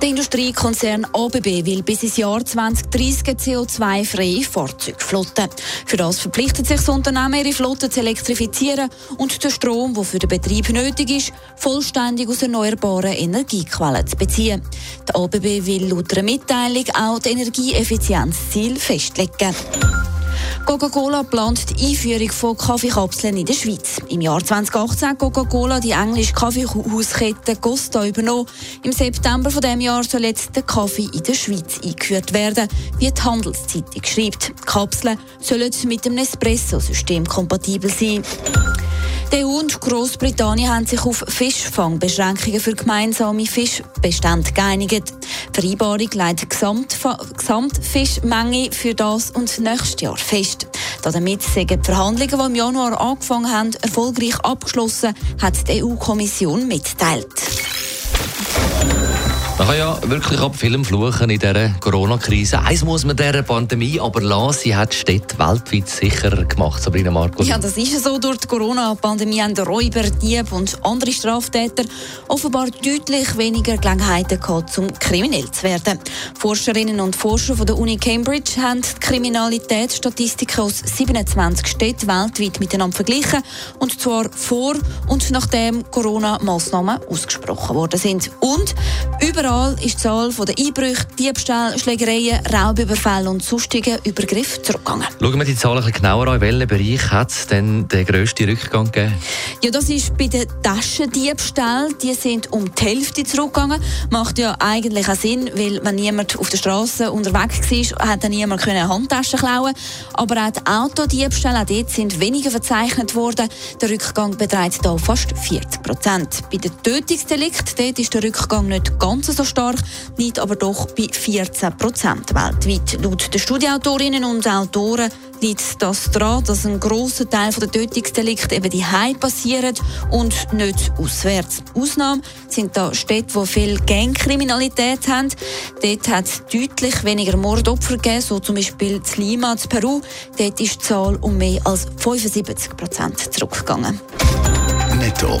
Der Industriekonzern ABB will bis ins Jahr 2030 CO2-freie Fahrzeuge flotten. Für das verpflichtet sich das Unternehmen, ihre Flotte zu elektrifizieren und den Strom, der für den Betrieb nötig ist, vollständig aus erneuerbaren Energiequellen zu beziehen. Der ABB will laut einer Mitteilung auch die Energieeffizienzziel festlegen. Coca-Cola plant die Einführung von Kaffeekapseln in der Schweiz. Im Jahr 2018 hat Coca-Cola die englische Kaffeehauskette Costa übernommen. Im September von dem Jahr soll jetzt der Kaffee in der Schweiz eingeführt werden, wie die Handelszeitung schreibt. Die Kapseln sollen mit dem Nespresso-System kompatibel sein. Die EU und Großbritannien haben sich auf Fischfangbeschränkungen für gemeinsame Fischbestände geeinigt. Vereinbarung legt die Gesamtfischmenge für das und nächstes Jahr fest. Damit sind die Verhandlungen, die im Januar angefangen haben, erfolgreich abgeschlossen, hat die EU-Kommission mitgeteilt. Man kann ja wirklich ab Film fluchen in dieser Corona-Krise. Eins muss man dieser Pandemie aber lassen, sie hat Städte weltweit sicherer gemacht, Sabrina Marco. Ja, das ist so. Durch die Corona-Pandemie haben Räuber, Diebe und andere Straftäter offenbar deutlich weniger Gelegenheiten gehabt, um kriminell zu werden. Forscherinnen und Forscher von der Uni Cambridge haben die Kriminalitätsstatistiken aus 27 Städten weltweit miteinander verglichen. Und zwar vor und nachdem Corona-Massnahmen ausgesprochen worden sind. Und überall Überall ist die Zahl der Einbrüche, Diebstähle, Schlägereien, Raubüberfälle und sonstigen Übergriffe zurückgegangen. Schauen wir die Zahlen ein genauer an. In welchem Bereich hat es denn den grössten Rückgang gegeben? Ja, das ist bei den Taschendiebstählen. Die sind um die Hälfte zurückgegangen. Macht ja eigentlich auch Sinn, weil wenn niemand auf der Straße unterwegs war, hat dann niemand eine Handtasche klauen Aber auch die Autodiebstähle, auch dort sind weniger verzeichnet worden. Der Rückgang beträgt hier fast 40 Prozent. Bei den Tötungsdelikten dort ist der Rückgang nicht ganz so so stark, liegt aber doch bei 14 Prozent weltweit. Laut den Studiautorinnen und Autoren liegt das daran, dass ein grosser Teil der Tötungsdelikte eben die passieren und nicht auswärts. Ausnahme sind da Städte, die viel Gangkriminalität haben. Dort hat es deutlich weniger Mordopfer gegeben, so zum Beispiel in Lima, in Peru. Dort ist die Zahl um mehr als 75 Prozent zurückgegangen. Netto,